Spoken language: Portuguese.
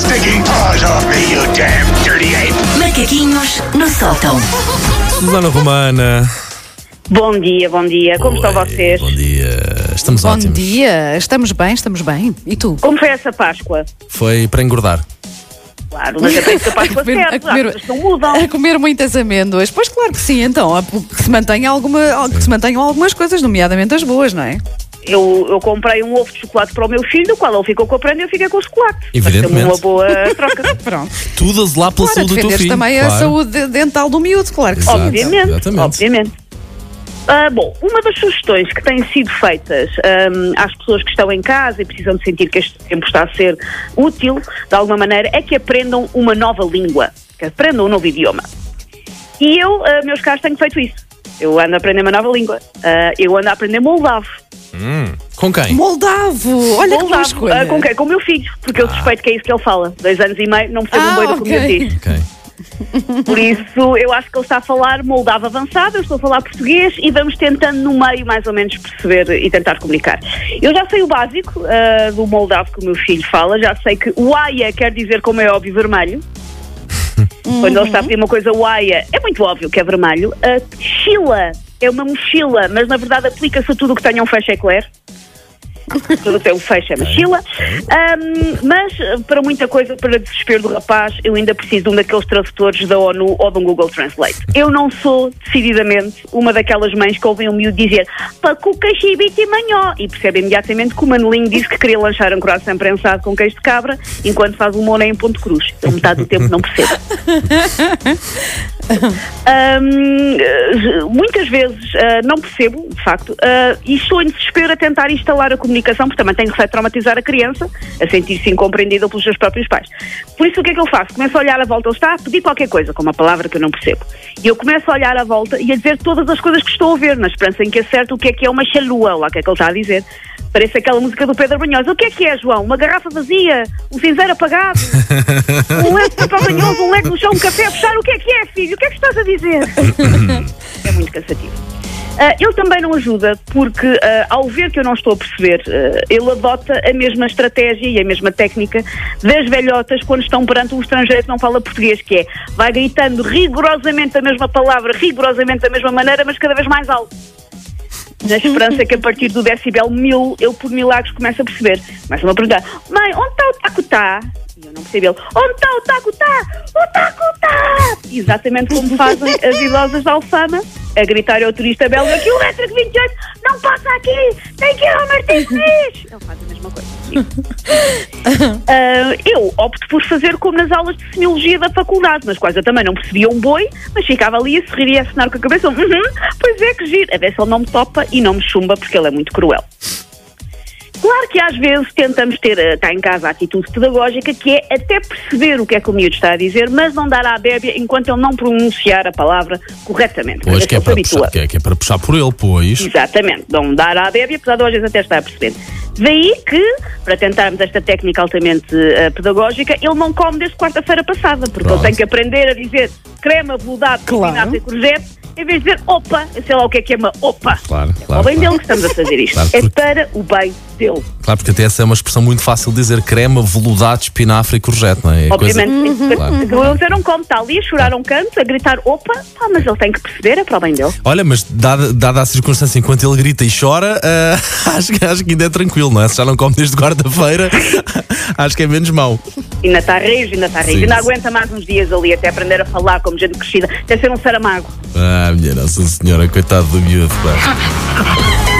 stinking paws off me, you damn dirty ape! Macaquinhos no sótão. Susana Romana. Bom dia, bom dia. Como estão Oi, vocês? Bom dia. Estamos Bom ótimos. dia, estamos bem, estamos bem. E tu? Como foi essa Páscoa? Foi para engordar. Claro, mas eu penso que a Páscoa A comer- a comer- as mudam. A comer muitas amêndoas. Pois claro que sim, então, que se, mantenha alguma, que se mantenham algumas coisas, nomeadamente as boas, não é? Eu, eu comprei um ovo de chocolate para o meu filho, do qual ele ficou com a prenda e eu fiquei com o chocolate. Evidentemente. Uma boa troca. Pronto. Tudo a zelar pela Claro, a saúde do teu filho. também a claro. saúde dental do miúdo, claro que sim. Exato. obviamente, exatamente. obviamente. Ah, bom, uma das sugestões que têm sido feitas ahm, às pessoas que estão em casa e precisam de sentir que este tempo está a ser útil, de alguma maneira, é que aprendam uma nova língua, que aprendam um novo idioma. E eu, ah, meus caros, tenho feito isso. Eu ando a aprender uma nova língua. Ah, eu ando a aprender moldavo. Hum, com quem? Moldavo! Olha que boa Moldavo, escolha. ah, com quem? Com o meu filho, porque eu suspeito que é isso que ele fala. Dois anos e meio, não percebo um Ah, boi do que o meu diz. Ok. Por isso, eu acho que ele está a falar moldavo avançado, eu estou a falar português e vamos tentando no meio mais ou menos perceber e tentar comunicar. Eu já sei o básico ah, do moldavo que o meu filho fala, já sei que uaia quer dizer, como é óbvio, vermelho. Quando ele está a pedir uma coisa uaia, é muito óbvio que é vermelho. A chila é uma mochila, mas na verdade aplica-se a tudo o que tenha um fecho eclair. Tudo o um fecho é mochila. Ahm, mas eh, para muita coisa, para desespero do rapaz, eu ainda preciso de um daqueles tradutores da ONU ou de um Google Translate. Eu não sou, decididamente, uma daquelas mães que ouvem o miúdo dizer pacuca, chibite e manhó e percebe imediatamente que o Manelinho disse que queria lanchar um coração prensado com queijo de cabra enquanto faz o moné em ponto cruz. Eu metade do tempo não percebo. Hum, eh, muitas vezes eh, não percebo, de facto, eh, e estou em desespero a tentar instalar a comunicação, porque também tenho receio de traumatizar a criança, a sentir-se incompreendida pelos seus próprios pais. Por isso, o que é que eu faço? Começo a olhar à volta, ele está a pedir qualquer coisa, com uma palavra que eu não percebo. E eu começo a olhar à volta e a dizer todas as coisas que estou a ver, na esperança em que acerte o que é que é uma chalua, lá o que é que ele está a dizer. Parece aquela música do Pedro Banhosa. O que é que é, João? Uma garrafa vazia? Um cinzeiro apagado? um lenço de papel banhoso? Um leque no chão? Um café a fechar? O que é que é, filho? O que é que estás a dizer? é muito cansativo. Ah, ele também não ajuda porque, ah, ao ver que eu não estou a perceber, ah, ele adota a mesma estratégia e a mesma técnica das velhotas quando estão perante um estrangeiro que não fala português, que é vai gritando rigorosamente a mesma palavra, rigorosamente da mesma maneira, mas cada vez mais alto na esperança que a partir do decibel mil eu por milagres começo a perceber. Começam-me a perguntar, mãe, onde está o taco tá? E eu não percebo ele, onde está o taco tá? O taco tá! Exatamente como fazem as idosas da Alfama, a gritar ao turista belga que o elétrico 28 não passa aqui, tem que ir ao Martins Feliz! Ele faz a mesma coisa. Ah, eu opto por fazer como nas aulas de semiologia da faculdade, nas quais eu também não percebia um boi, mas ficava ali a sorrir e a assinar com a cabeça. Uhum, pois é, que giro. A ver se ele não me topa e não me chumba, porque ele é muito cruel. Claro que às vezes tentamos ter eh, cá em casa a atitude pedagógica que é até perceber o que é que o miúdo está a dizer, mas não dar à bébia enquanto ele não pronunciar a palavra corretamente. Pois Para que é, para puxar, que, é, que é para puxar por ele, pois. Exatamente, não dar à bébia, apesar de às vezes até estar a perceber. Daí que, para tentarmos esta técnica altamente eh, pedagógica, ele não come desde quarta-feira passada, porque Pronto. ele tem que aprender a dizer crema, veludato, Claro. e courgette, em vez de dizer opa, sei lá o que é que é uma opa. Claro, É claro, o bem claro. dele que estamos a fazer isto. Claro, É para o bem dele. Claro, porque até essa é uma expressão muito fácil de dizer crema, veludato, espinafre e courgette, não é? É coisa- Obviamente, Claro. ele não come, está ali a chorar um canto, a gritar opa, pá, mas ele tem que perceber, é para o bem dele. Olha, mas dada, dada a circunstância enquanto ele grita e chora, ah, acho, que- acho que ainda é tranquilo, não é? Se já não come desde quarta-feira, acho que é menos mau. Ainda está rijo, ainda está rijo. Sim, Ainda sim. aguenta mais uns dias ali até aprender a falar como gente crescida, até ser um saramago. Ah, minha Nossa Senhora, coitado do miúdo. pá.